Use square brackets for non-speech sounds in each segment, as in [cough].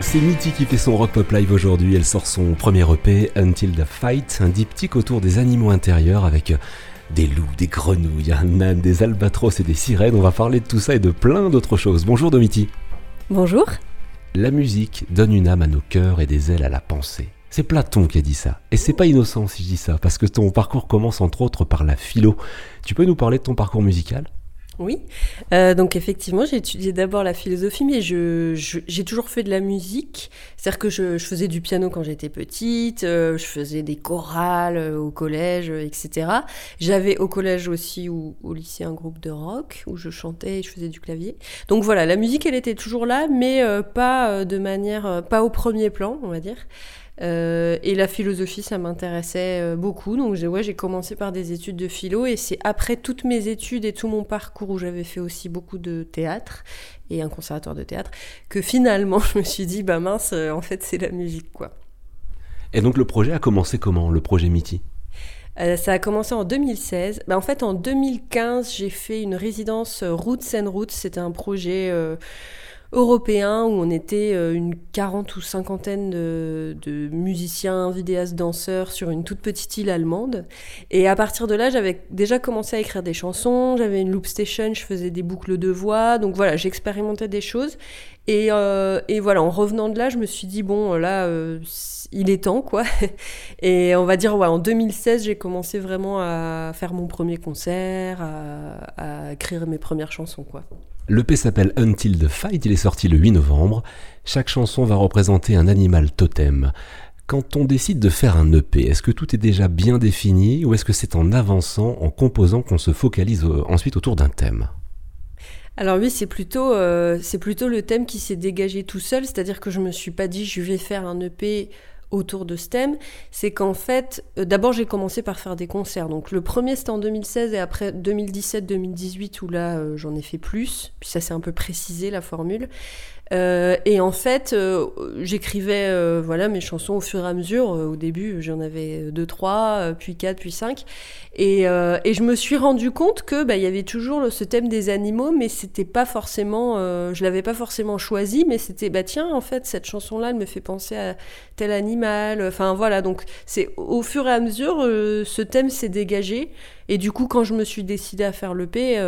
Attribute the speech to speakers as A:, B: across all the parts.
A: C'est Mitty qui fait son rock pop live aujourd'hui. Elle sort son premier EP, Until the Fight, un diptyque autour des animaux intérieurs avec des loups, des grenouilles, un âne, des albatros et des sirènes. On va parler de tout ça et de plein d'autres choses. Bonjour Domiti.
B: Bonjour.
A: La musique donne une âme à nos cœurs et des ailes à la pensée. C'est Platon qui a dit ça. Et c'est pas innocent si je dis ça, parce que ton parcours commence entre autres par la philo. Tu peux nous parler de ton parcours musical?
B: Oui, euh, donc effectivement, j'ai étudié d'abord la philosophie, mais j'ai toujours fait de la musique. C'est-à-dire que je, faisais du piano quand j'étais petite, euh, je faisais des chorales euh, au collège, etc. J'avais au collège aussi ou au lycée un groupe de rock où je chantais et je faisais du clavier. Donc voilà, la musique, elle était toujours là, mais pas de manière, pas au premier plan, on va dire. Euh, et la philosophie, ça m'intéressait euh, beaucoup. Donc j'ai ouais, commencé par des études de philo et c'est après toutes mes études et tout mon parcours où j'avais fait aussi beaucoup de théâtre et un conservatoire de théâtre que finalement [laughs] je me suis dit, bah mince, euh, en fait c'est la musique quoi.
A: Et donc le projet a commencé comment, le projet Mitty
B: ça a commencé en 2016. Bah, en fait, en 2015, j'ai fait une résidence Roots and Roots. C'était un projet européen où on était euh, une quarante ou cinquantaine de, musiciens, vidéastes, danseurs sur une toute petite île allemande. Et à partir de là, j'avais déjà commencé à écrire des chansons, j'avais une loop station, je faisais des boucles de voix, donc voilà, j'expérimentais des choses. Et, euh, voilà, en revenant de là, je me suis dit, bon, là, euh, il est temps, quoi. [laughs] Et on va dire, ouais, en 2016, j'ai commencé vraiment à faire mon premier concert, à, à écrire mes premières chansons, quoi.
A: L'EP s'appelle Until the Fight, il est sorti le 8 novembre. Chaque chanson va représenter un animal totem. Quand on décide de faire un EP, est-ce que tout est déjà bien défini ou est-ce que c'est en avançant, en composant qu'on se focalise euh, ensuite autour d'un thème?
B: Alors oui, c'est plutôt, euh, c'est plutôt le thème qui s'est dégagé tout seul, c'est-à-dire que je me suis pas dit je vais faire un EP autour de ce thème, c'est qu'en fait, euh, d'abord j'ai commencé par faire des concerts. Donc le premier c'était en 2016 et après 2017-2018 où là euh, j'en ai fait plus, puis ça s'est un peu précisé la formule. Euh, et en fait, euh, j'écrivais euh, voilà mes chansons au fur et à mesure. au début, j'en avais deux, trois, puis quatre, puis cinq. Et, et je me suis rendu compte que bah, y avait toujours ce thème des animaux, mais c'était pas forcément, je l'avais pas forcément choisi, mais c'était bah tiens en fait cette chanson-là, elle me fait penser à tel animal. Enfin voilà, donc c'est au fur et à mesure ce thème s'est dégagé. Et du coup, quand je me suis décidée à faire le P,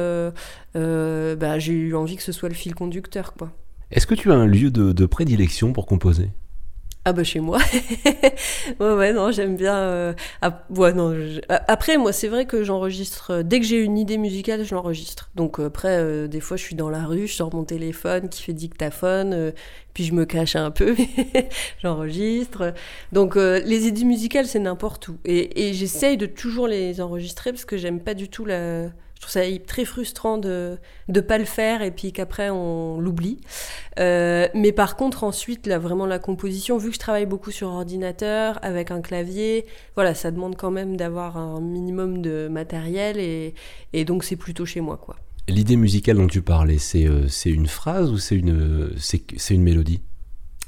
B: bah, j'ai eu envie que ce soit le fil conducteur, quoi.
A: Est-ce que tu as un lieu de, prédilection pour composer?
B: Ah bah chez moi. [laughs] ouais ouais non j'aime bien. Euh. Après moi c'est vrai que j'enregistre euh, dès que j'ai une idée musicale je l'enregistre. Donc euh, après des fois je suis dans la rue, je sors mon téléphone qui fait dictaphone, puis je me cache un peu, [laughs] j'enregistre. Donc les idées musicales c'est n'importe où et, et j'essaye de toujours les enregistrer parce que j'aime pas du tout la trouve ça très frustrant de ne pas le faire et puis qu'après on l'oublie. Euh, mais par contre, ensuite, là, vraiment la composition, vu que je travaille beaucoup sur ordinateur, avec un clavier, voilà, ça demande quand même d'avoir un minimum de matériel et, et donc c'est plutôt chez moi, quoi.
A: L'idée musicale dont tu parlais, c'est euh, une phrase ou c'est une, une mélodie?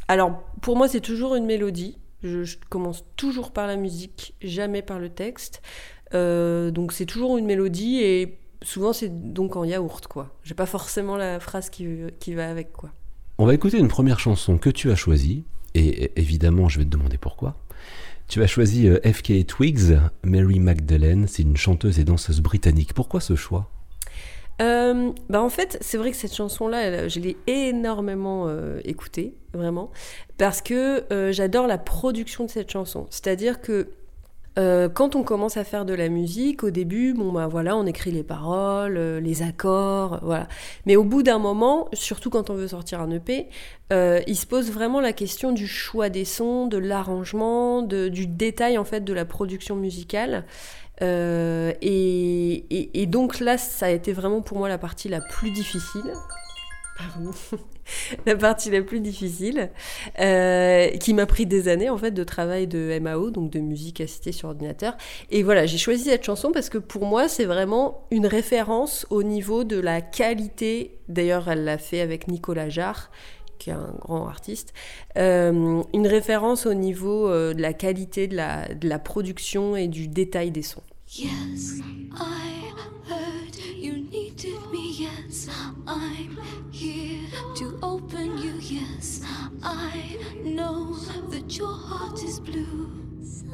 B: Alors, pour moi, c'est toujours une mélodie. Je, je, commence toujours par la musique, jamais par le texte. Euh, donc c'est toujours une mélodie et souvent c'est donc en yaourt quoi. J'ai pas forcément la phrase qui, qui va avec quoi.
A: On va écouter une première chanson que tu as choisie et évidemment je vais te demander pourquoi. Tu as choisi euh, FK Twigs, Mary Magdalene, c'est une chanteuse et danseuse britannique. Pourquoi ce choix?
B: Euh, bah en fait, c'est vrai que cette chanson-là, je l'ai énormément écoutée, vraiment, parce que j'adore la production de cette chanson. C'est-à-dire que euh, quand on commence à faire de la musique, au début, bon bah voilà, on écrit les paroles, euh, les accords, voilà. Mais au bout d'un moment, surtout quand on veut sortir un EP, euh, il se pose vraiment la question du choix des sons, de l'arrangement, du détail en fait de la production musicale. Et, et, donc là, ça a été vraiment pour moi la partie la plus difficile. Pardon. [laughs] [laughs] la partie la plus difficile, euh, qui m'a pris des années en fait de travail de MAO, donc de musique assistée sur ordinateur. Et voilà, j'ai choisi cette chanson parce que pour moi, c'est vraiment une référence au niveau de la qualité. D'ailleurs, elle l'a fait avec Nicolas Jarre qui est un grand artiste, euh, une référence au niveau euh, de la qualité de la, de la production et du détail des sons. Yes, I heard you needed me. Yes, I'm
C: here to open you. Yes, I know that your heart is blue. So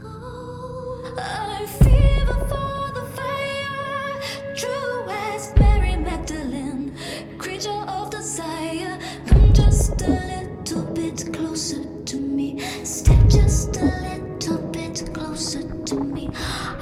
C: cold. I fever for the fire, true as Mary Magdalene, creature of desire. Come just a little bit closer to me. Step just a little closer to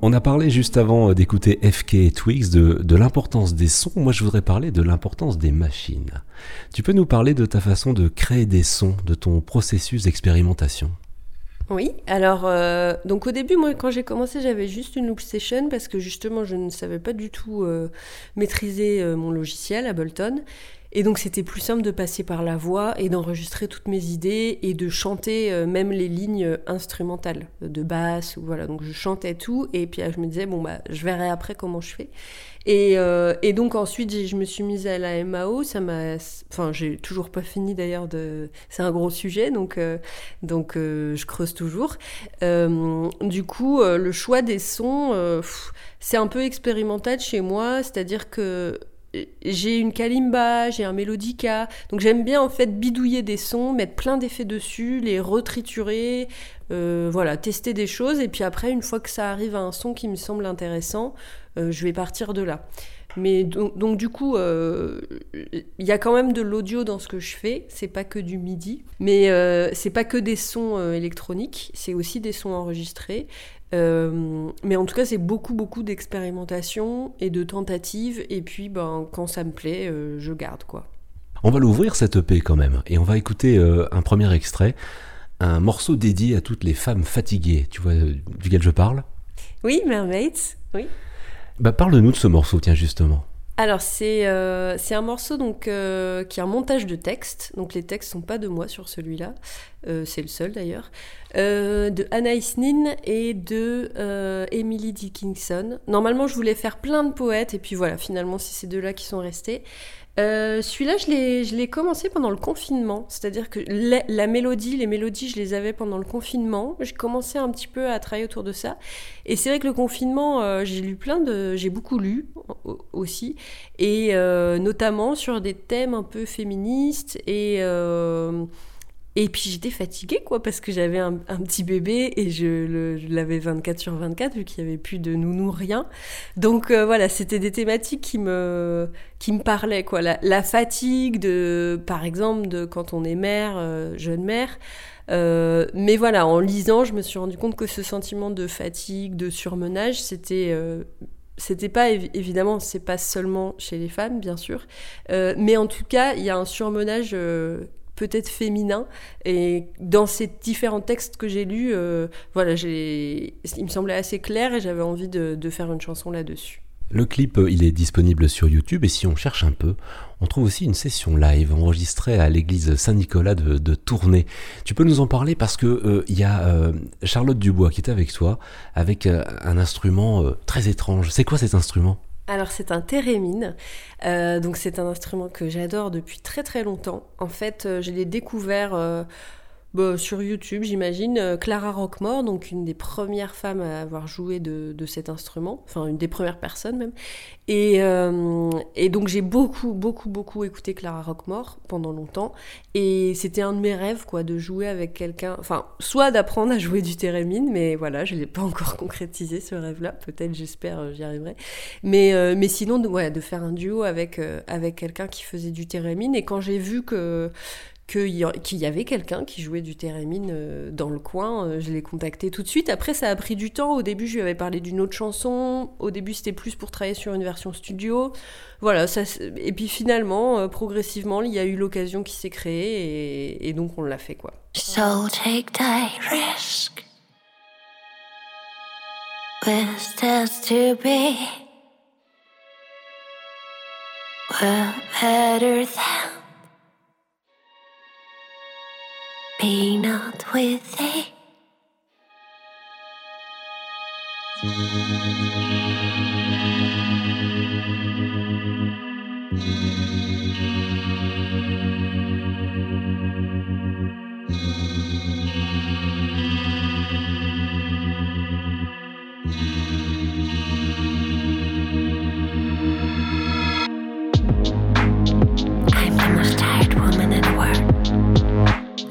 A: On a parlé juste avant euh, d'écouter FK et Twix de, l'importance des sons. Moi, je voudrais parler de l'importance des machines. Tu peux nous parler de ta façon de créer des sons, de ton processus d'expérimentation?
B: Oui, alors euh, donc au début, moi quand j'ai commencé, j'avais juste une loop station parce que justement je ne savais pas du tout euh, maîtriser mon logiciel Ableton. Et donc c'était plus simple de passer par la voix et d'enregistrer toutes mes idées et de chanter euh, même les lignes instrumentales de basse voilà. Donc je chantais tout et puis euh, je me disais bon bah je verrai après comment je fais. Et, euh, et donc ensuite je me suis mise à la MAO. Ça m'a, enfin j'ai toujours pas fini d'ailleurs de. C'est un gros sujet donc euh, donc euh, je creuse toujours. Euh, du coup euh, le choix des sons euh, c'est un peu expérimental chez moi, c'est-à-dire que j'ai une kalimba, j'ai un mélodica, donc j'aime bien en fait bidouiller des sons, mettre plein d'effets dessus, les retriturer, euh, voilà, tester des choses, et puis après, une fois que ça arrive à un son qui me semble intéressant, euh, je vais partir de là. Mais donc, du coup, euh, il y a quand même de l'audio dans ce que je fais. C'est pas que du MIDI, mais c'est pas que des sons électroniques. C'est aussi des sons enregistrés. Euh, mais en tout cas, c'est beaucoup, beaucoup d'expérimentation et de tentatives. Et puis, ben, quand ça me plaît, euh, je garde quoi.
A: On va l'ouvrir cette EP quand même, et on va écouter euh, un premier extrait, un morceau dédié à toutes les femmes fatiguées. Tu vois duquel je parle
B: Oui, Mermaids. Oui.
A: Bah parle-nous de ce morceau, tiens justement.
B: Alors c'est euh, c'est un morceau donc euh, qui est un montage de textes. Donc les textes sont pas de moi sur celui-là. Euh, c'est le seul d'ailleurs. De Anaïs Nin et de Emily Dickinson. Normalement je voulais faire plein de poètes et puis voilà finalement c'est ces deux-là qui sont restés. Euh, Celui-là, je l'ai, commencé pendant le confinement, c'est-à-dire que la, mélodie, les mélodies, je les avais pendant le confinement. J'ai commencé un petit peu à travailler autour de ça, et c'est vrai que le confinement, euh, j'ai lu plein de, j'ai beaucoup lu au- aussi, et euh, notamment sur des thèmes un peu féministes et et puis j'étais fatiguée, quoi, parce que j'avais un, petit bébé et je, l'avais 24 sur 24, vu qu'il n'y avait plus de nounou, rien. Donc euh, voilà, c'était des thématiques qui me, qui me parlaient, quoi. La, fatigue, de, par exemple, de quand on est mère, euh, jeune mère. Euh, mais voilà, en lisant, je me suis rendu compte que ce sentiment de fatigue, de surmenage, c'était. c'était pas évi- évidemment, c'est pas seulement chez les femmes, bien sûr, mais en tout cas, il y a un surmenage peut-être féminin. Et dans ces différents textes que j'ai lus, euh, voilà, il me semblait assez clair et j'avais envie de, faire une chanson là-dessus.
A: Le clip, euh, il est disponible sur YouTube et si on cherche un peu, on trouve aussi une session live enregistrée à l'église Saint-Nicolas de, de Tournai. Tu peux nous en parler parce que euh, y a Charlotte Dubois qui est avec toi avec un instrument très étrange. C'est quoi cet instrument?
B: Alors c'est un thérémine, Euh, donc c'est un instrument que j'adore depuis très très longtemps. En fait, euh, je l'ai découvert euh, bah, sur YouTube, j'imagine. Euh, Clara Rockmore, donc une des premières femmes à avoir joué de, cet instrument, enfin une des premières personnes même. Et, euh, donc j'ai beaucoup beaucoup beaucoup écouté Clara Rockmore pendant longtemps. Et c'était un de mes rêves, quoi, de jouer avec quelqu'un. Enfin, soit d'apprendre à jouer du thérémine, mais voilà, je l'ai pas encore [laughs] concrétisé ce rêve-là. Peut-être, j'espère, euh, j'y arriverai. Mais, sinon, de, ouais, de faire un duo avec, avec quelqu'un qui faisait du thérémine. Et quand j'ai vu que qu'il y, avait quelqu'un qui jouait du thérémine euh, dans le coin, euh, je l'ai contacté tout de suite. Après, ça a pris du temps. Au début, je lui avais parlé d'une autre chanson. Au début, c'était plus pour travailler sur une version studio. Voilà, ça, et puis finalement, euh, progressivement, il y a eu l'occasion qui s'est créée et, donc on l'a fait, quoi.
D: So take thy risk not with thee.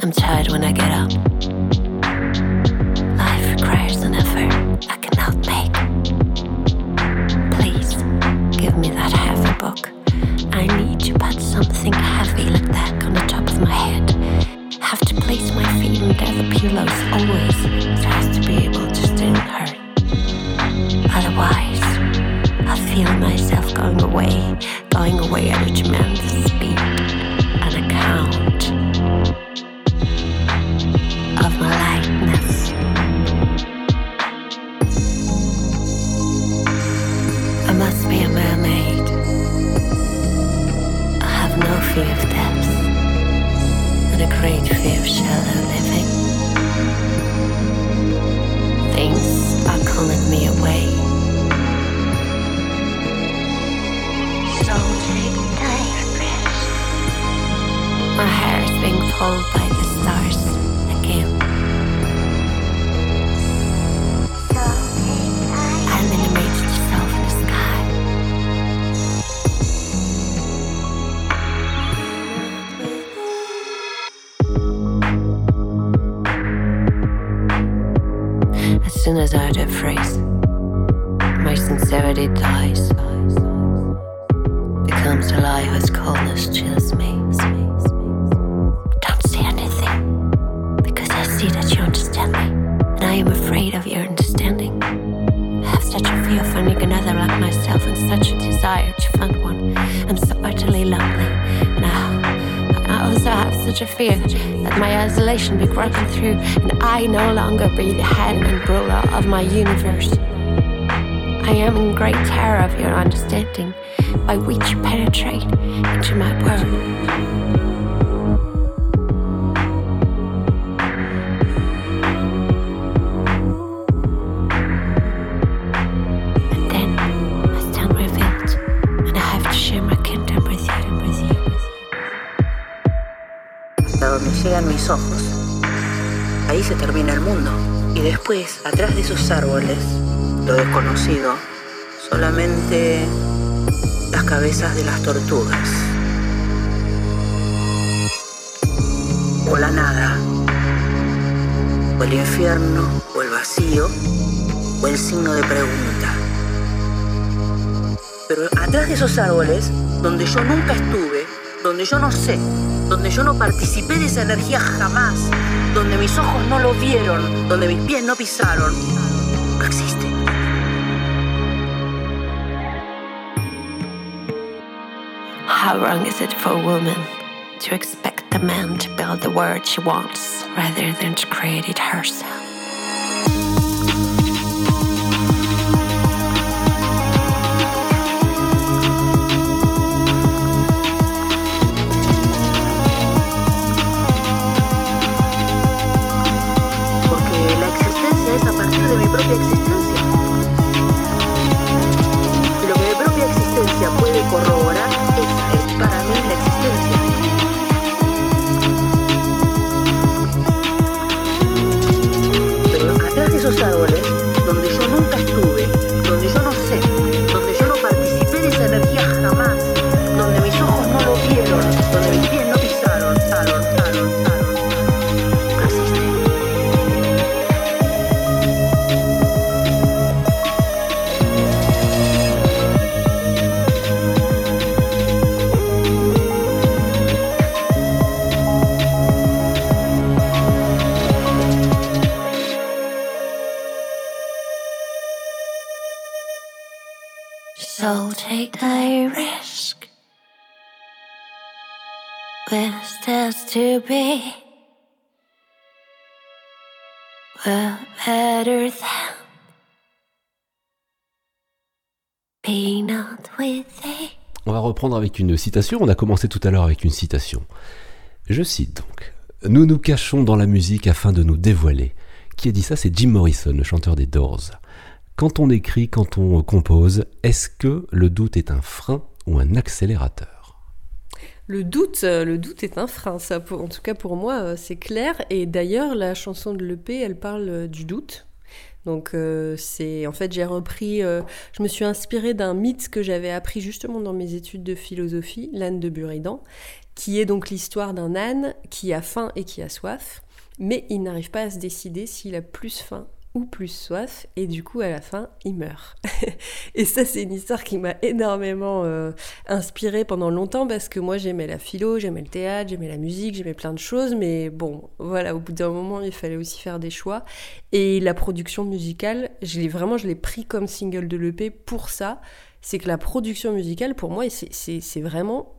D: I'm tired when I get up. Life requires an effort I cannot make. Please give me that heavy book. I need to put something heavy like that on the top of my head. Have to place my feet under the pillows always, fear finding another like myself, and such a desire to find one. I'm so utterly lonely, and I, I also have such a fear that my isolation be broken through, and I no longer be the head and ruler of my universe. I am in great terror of your understanding, by which you penetrate into my world.
E: Llegan mis ojos. Ahí se termina el mundo. Y después, atrás de esos árboles, lo desconocido, solamente las cabezas de las tortugas. O la nada, o el infierno, o el vacío, o el signo de pregunta. Pero atrás de esos árboles, donde yo nunca estuve, donde yo no sé, donde yo no participé de esa energía jamás, donde mis ojos no lo vieron, donde mis pies no pisaron, no existe.
D: How wrong is it for a woman to expect the man to build the world she wants rather than to create it herself? Power
A: On va reprendre avec une citation. On a commencé tout à l'heure avec une citation. Je cite donc Nous nous cachons dans la musique afin de nous dévoiler. Qui a dit ça? C'est Jim Morrison, le chanteur des Doors. Quand on écrit, quand on compose, est-ce que le doute est un frein ou un accélérateur?
B: Le doute, euh, le doute est un frein, ça. en tout cas pour moi, euh, c'est clair. Et d'ailleurs, la chanson de l'EP, elle parle euh, du doute. Donc c'est, en fait, j'ai repris, je me suis inspirée d'un mythe que j'avais appris justement dans mes études de philosophie, l'âne de Buridan, qui est donc l'histoire d'un âne qui a faim et qui a soif, mais il n'arrive pas à se décider s'il a plus faim plus soif, et du coup, à la fin, il meurt. [laughs] et ça, c'est une histoire qui m'a énormément euh, inspirée pendant longtemps parce que moi j'aimais la philo, j'aimais le théâtre, j'aimais la musique, j'aimais plein de choses, mais bon, voilà, au bout d'un moment il fallait aussi faire des choix. Et la production musicale, je l'ai vraiment, je l'ai pris comme single de l'EP pour ça. C'est que la production musicale, pour moi, c'est vraiment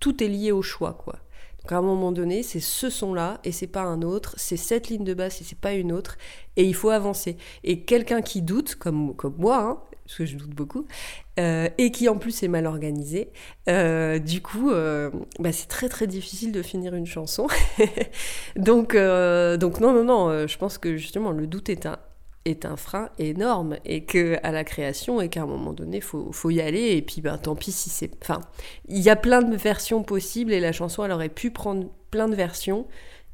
B: tout est lié au choix, quoi. Donc à un moment donné, c'est ce son-là et c'est pas un autre, c'est cette ligne de basse et c'est pas une autre, et il faut avancer. Et quelqu'un qui doute, comme, comme moi, hein, parce que je doute beaucoup, euh, et qui en plus est mal organisé, euh, du coup, euh, bah, c'est très très difficile de finir une chanson. [laughs] donc, donc non, non, non, je pense que justement le doute est un, est un frein énorme et que à la création et qu'à un moment donné faut, faut y aller et puis ben tant pis si c'est enfin il y a plein de versions possibles et la chanson elle aurait pu prendre plein de versions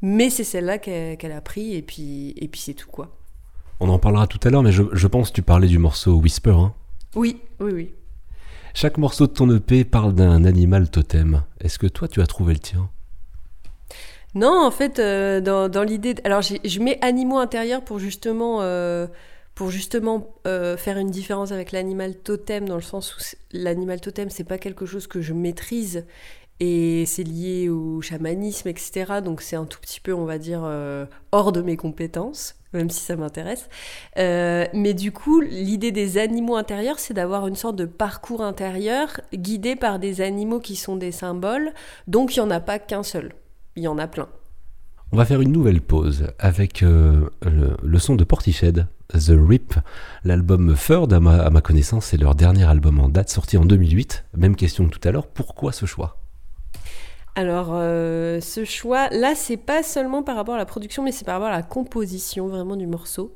B: mais c'est celle-là qu'elle qu'elle a pris et puis et puis c'est tout quoi
A: On en parlera tout à l'heure, mais je, je pense que tu parlais du morceau Whisper. hein.
B: oui oui oui
A: Chaque morceau de ton EP parle d'un animal totem. Est-ce que toi, tu as trouvé le tien?
B: Non, en fait, euh, dans, l'idée. Alors, je mets animaux intérieurs pour justement. euh, pour justement euh, faire une différence avec l'animal totem, dans le sens où l'animal totem, c'est pas quelque chose que je maîtrise et c'est lié au chamanisme, etc. Donc c'est un tout petit peu, on va dire, hors de mes compétences, même si ça m'intéresse. Mais du coup, l'idée des animaux intérieurs, c'est d'avoir une sorte de parcours intérieur guidé par des animaux qui sont des symboles. Donc il n'y en a pas qu'un seul, il y en a plein.
A: On va faire une nouvelle pause avec euh, le, le son de Portiched, The Rip. L'album à ma, à ma connaissance, c'est leur dernier album en date, sorti en 2008. Même question que tout à l'heure, pourquoi ce choix?
B: Alors, euh, ce choix, là, c'est pas seulement par rapport à la production, mais c'est par rapport à la composition vraiment du morceau.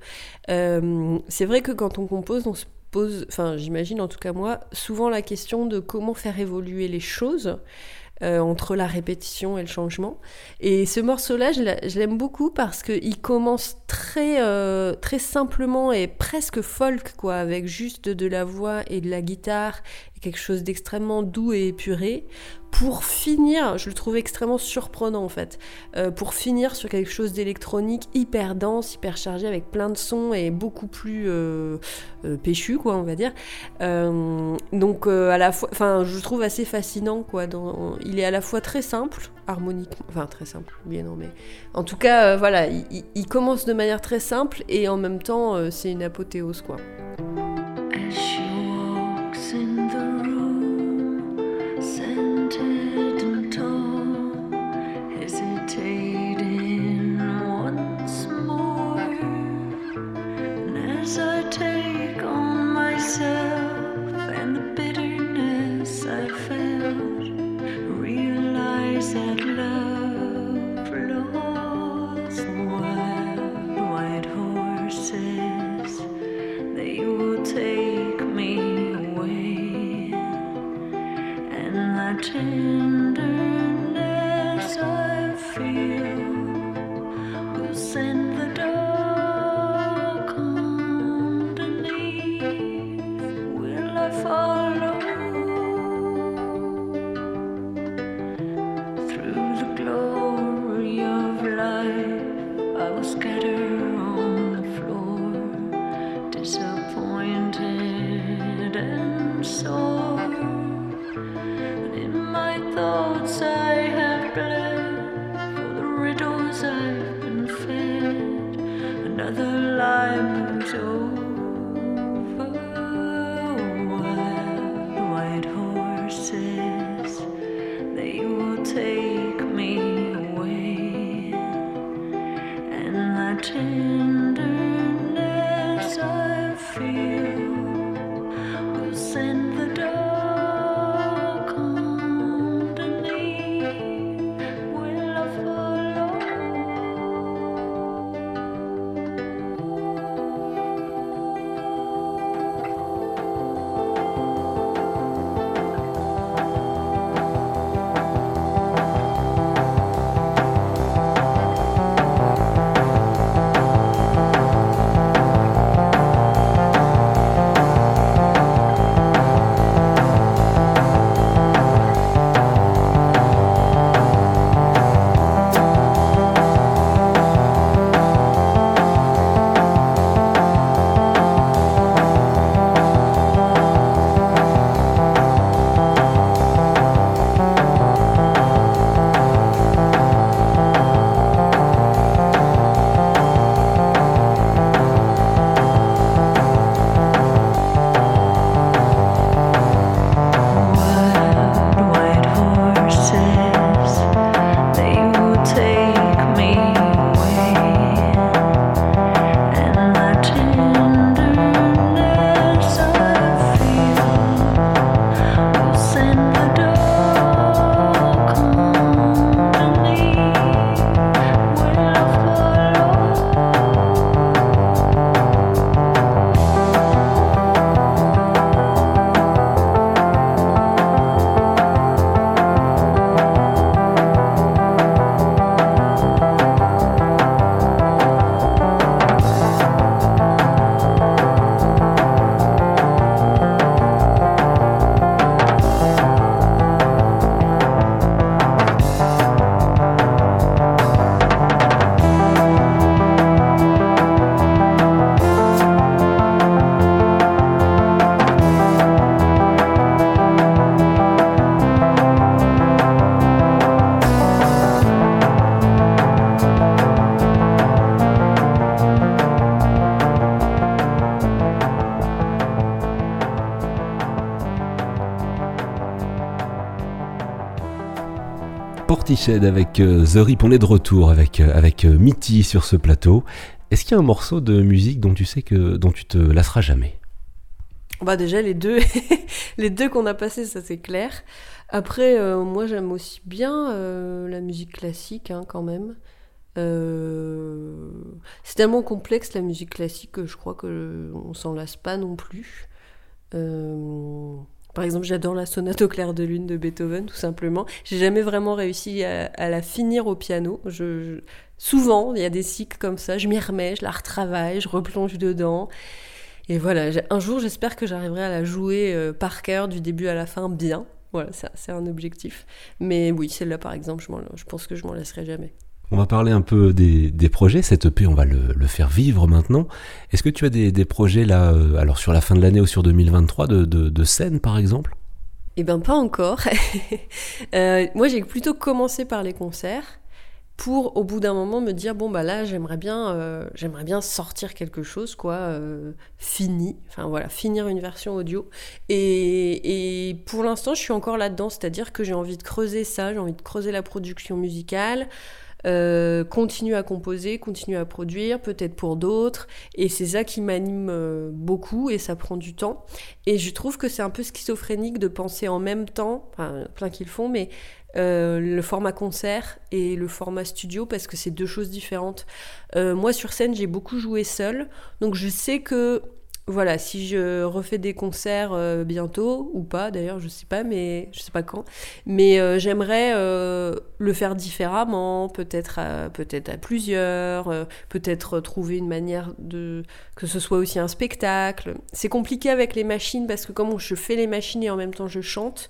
B: Euh, c'est vrai que quand on compose, on se pose, enfin, j'imagine en tout cas moi, souvent la question de comment faire évoluer les choses. Euh, entre la répétition et le changement. Et ce morceau-là, je l'a- je l'aime beaucoup parce qu'il commence très, euh, très simplement et presque folk, quoi, avec juste de la voix et de la guitare, et quelque chose d'extrêmement doux et épuré, pour finir, je le trouve extrêmement surprenant en fait, euh, pour finir sur quelque chose d'électronique hyper dense, hyper chargé, avec plein de sons et beaucoup plus euh, euh, péchu, quoi, on va dire. Donc à la fois, enfin, je le trouve assez fascinant, quoi. Il est à la fois très simple, harmoniquement, enfin très simple, bien non, mais en tout cas, voilà, il, commence de manière très simple et en même temps, c'est une apothéose, quoi.
C: Another lie moves over.
A: Avec euh, The Rip, on est de retour avec, euh, avec euh, Mitty sur ce plateau. Est-ce qu'il y a un morceau de musique dont tu sais que dont tu te lasseras jamais?
B: Bah déjà les deux, [laughs] les deux qu'on a passés, ça c'est clair. Après, moi j'aime aussi bien la musique classique hein, quand même. C'est tellement complexe la musique classique que je crois que on s'en lasse pas non plus. Par exemple, j'adore la sonate au clair de lune de Beethoven, tout simplement. J'ai jamais vraiment réussi à, la finir au piano. Je, souvent, il y a des cycles comme ça. Je m'y remets, je la retravaille, je replonge dedans. Et voilà, un jour, j'espère que j'arriverai à la jouer euh, par cœur du début à la fin bien. Voilà, c'est un objectif. Mais oui, celle-là, par exemple, je, je pense que je m'en laisserai jamais.
A: On va parler un peu des, projets. Cette EP, on va le, faire vivre maintenant. Est-ce que tu as des, projets là, euh, alors sur la fin de l'année ou sur 2023, de, de, scène par exemple?
B: Eh ben pas encore. [laughs] Euh, moi j'ai plutôt commencé par les concerts pour au bout d'un moment me dire bon bah là j'aimerais bien euh, j'aimerais bien sortir quelque chose quoi fini enfin voilà finir une version audio et, et pour l'instant je suis encore là dedans c'est à dire que j'ai envie de creuser ça j'ai envie de creuser la production musicale euh, continuer à composer, continuer à produire, peut-être pour d'autres. Et c'est ça qui m'anime euh, beaucoup et ça prend du temps. Et je trouve que c'est un peu schizophrénique de penser en même temps, enfin, plein qu'ils font, mais euh, le format concert et le format studio parce que c'est deux choses différentes. Euh, moi sur scène j'ai beaucoup joué seul, donc je sais que voilà, si je refais des concerts euh, bientôt ou pas, d'ailleurs, je sais pas, mais je sais pas quand. Mais euh, j'aimerais euh, le faire différemment, peut-être à, peut-être à plusieurs, peut-être trouver une manière de que ce soit aussi un spectacle. C'est compliqué avec les machines parce que comme je fais les machines et en même temps je chante,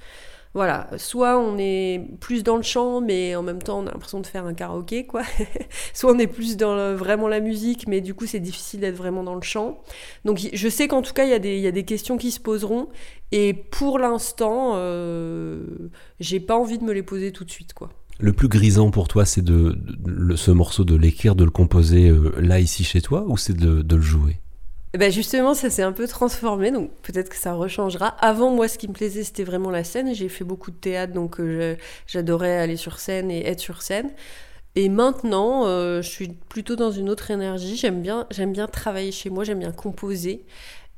B: voilà, soit on est plus dans le chant, mais en même temps on a l'impression de faire un karaoké, quoi. [laughs] soit on est plus dans vraiment la musique, mais du coup c'est difficile d'être vraiment dans le chant. Donc je sais qu'en tout cas il y, a des- questions qui se poseront, et pour l'instant, euh, j'ai pas envie de me les poser tout de suite, quoi.
A: Le plus grisant pour toi, c'est de, ce morceau de l'écrire, de le composer euh, là, ici, chez toi, ou c'est de, le jouer?
B: Ben justement, ça s'est un peu transformé, donc peut-être que ça rechangera. Avant, moi, ce qui me plaisait, c'était vraiment la scène. J'ai fait beaucoup de théâtre, donc euh, j'adorais aller sur scène et être sur scène. Et maintenant, euh, je suis plutôt dans une autre énergie. J'aime bien, j'aime bien travailler chez moi, j'aime bien composer.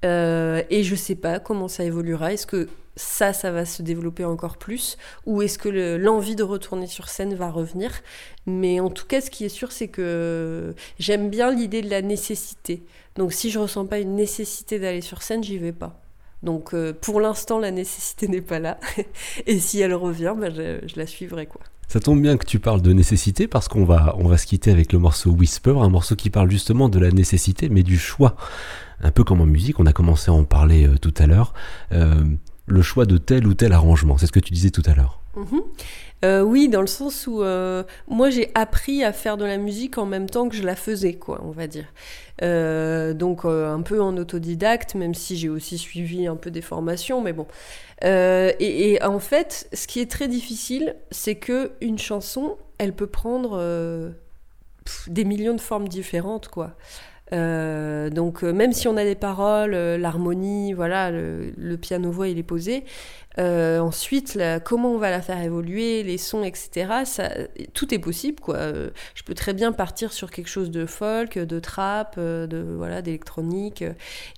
B: Euh, et je sais pas comment ça évoluera. Est-ce que ça, ça va se développer encore plus Ou est-ce que le- l'envie de retourner sur scène va revenir? Mais en tout cas, ce qui est sûr, c'est que j'aime bien l'idée de la nécessité. Donc si je ressens pas une nécessité d'aller sur scène, j'y vais pas. Donc euh, pour l'instant, la nécessité [laughs] n'est pas là. [laughs] Et si elle revient, bah, je, je la suivrai. quoi.
A: Ça tombe bien que tu parles de nécessité parce qu'on va, on va se quitter avec le morceau Whisper, un morceau qui parle justement de la nécessité mais du choix. Un peu comme en musique, on a commencé à en parler euh, tout à l'heure. Euh, le choix de tel ou tel arrangement, c'est ce que tu disais tout à l'heure.
B: Mhm. Euh, oui, dans le sens où moi j'ai appris à faire de la musique en même temps que je la faisais, quoi, on va dire. Donc un peu en autodidacte, même si j'ai aussi suivi un peu des formations, mais bon. Et, en fait, ce qui est très difficile, c'est que une chanson, elle peut prendre des millions de formes différentes, quoi. Euh, donc euh, même si on a des paroles, euh, l'harmonie, voilà, le, piano-voix il est posé, ensuite, comment on va la faire évoluer, les sons, etc. Ça, tout est possible, quoi. Je peux très bien partir sur quelque chose de folk, de trap, de voilà, d'électronique.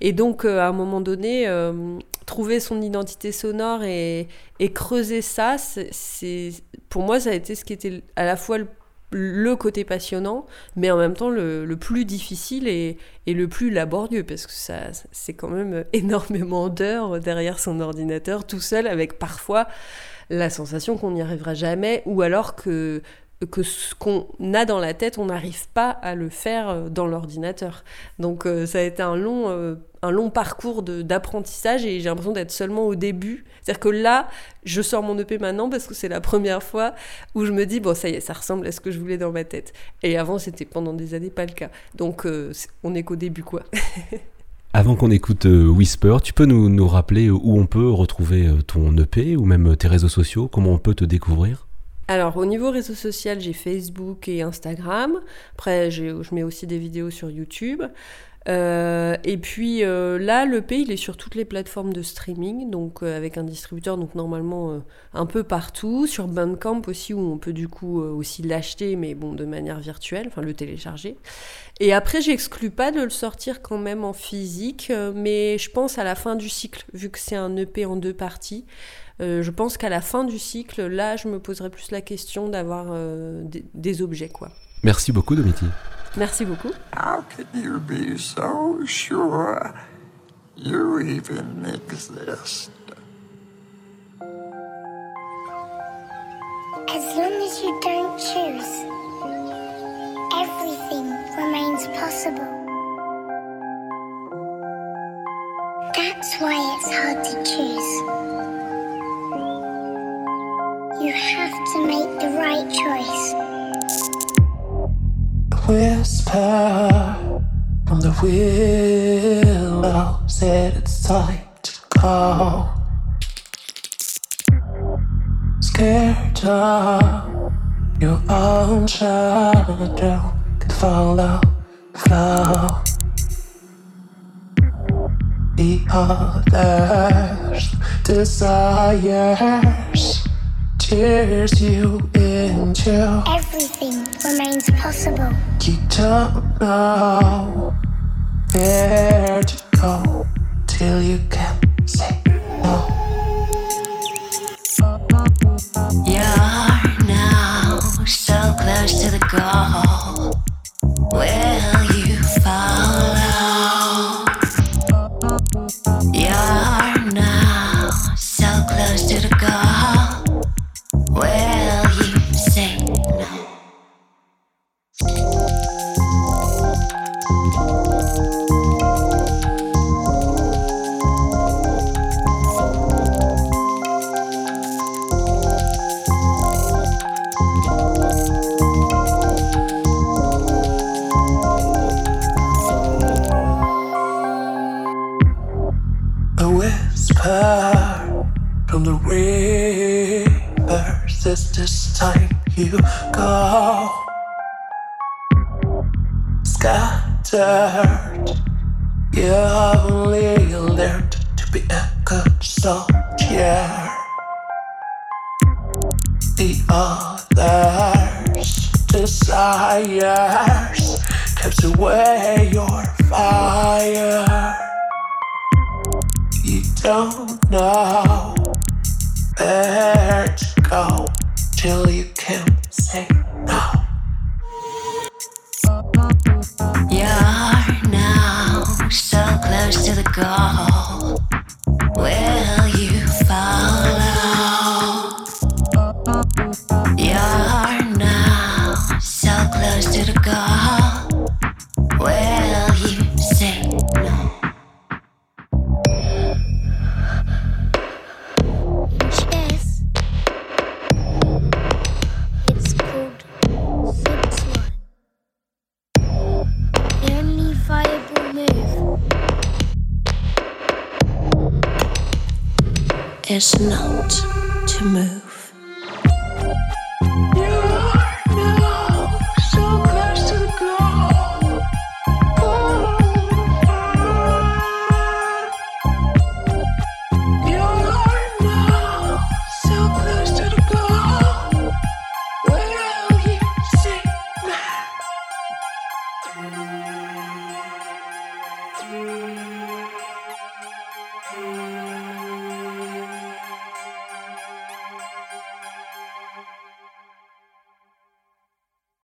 B: Et donc, à un moment donné, trouver son identité sonore et, creuser ça, c'est- pour moi, ça a été ce qui était à la fois le, le côté passionnant, mais en même temps le, le plus difficile et, et le plus laborieux, parce que ça, c'est quand même [laughs] énormément d'heures derrière son ordinateur, tout seul, avec parfois la sensation qu'on n'y arrivera jamais, ou alors que, que ce qu'on a dans la tête, on n'arrive pas à le faire euh, dans l'ordinateur. Donc euh, ça a été un long, euh, un long parcours d'apprentissage et j'ai l'impression d'être seulement au début. C'est-à-dire que là, je sors mon EP maintenant parce que c'est la première fois où je me dis, bon, ça y est, ça ressemble à ce que je voulais dans ma tête. Et avant, c'était pendant des années pas le cas. Donc euh, on est qu'au début, quoi. [laughs]
A: Avant qu'on écoute euh, Whisper, tu peux nous, nous rappeler où on peut retrouver euh, ton EP ou même tes réseaux sociaux, comment on peut te découvrir?
B: Alors, au niveau réseau social, j'ai Facebook et Instagram. Après, je mets aussi des vidéos sur YouTube. Euh, et puis euh, là, le l'EP, il est sur toutes les plateformes de streaming, donc euh, avec un distributeur, donc normalement un peu partout, sur Bandcamp aussi, où on peut du coup aussi l'acheter, mais bon, de manière virtuelle, enfin le télécharger. Et après, j'exclus pas de le sortir quand même en physique, mais je pense à la fin du cycle, vu que c'est un EP en deux parties. je pense qu'à la fin du cycle, là, je me poserai plus la question d'avoir des, des objets, quoi.
A: Merci beaucoup, Domiti.
B: Merci beaucoup.
F: How can you be so sure you even exist?
G: As long as you don't choose, everything remains possible. That's why it's hard to choose. You have to make the right choice
F: whisper from the willow said it's time to go. Scared of your own shadow could follow flow. The others' desires tears you into
G: everything remains possible.
F: You don't know where to go till you can say no.
D: You're now so close to the goal. Will
F: Scattered, you have only learned to be a good soldier. The others' desires kept away your fire. You don't know where to go till you can say
D: now so close to the goal. Will Is not to move.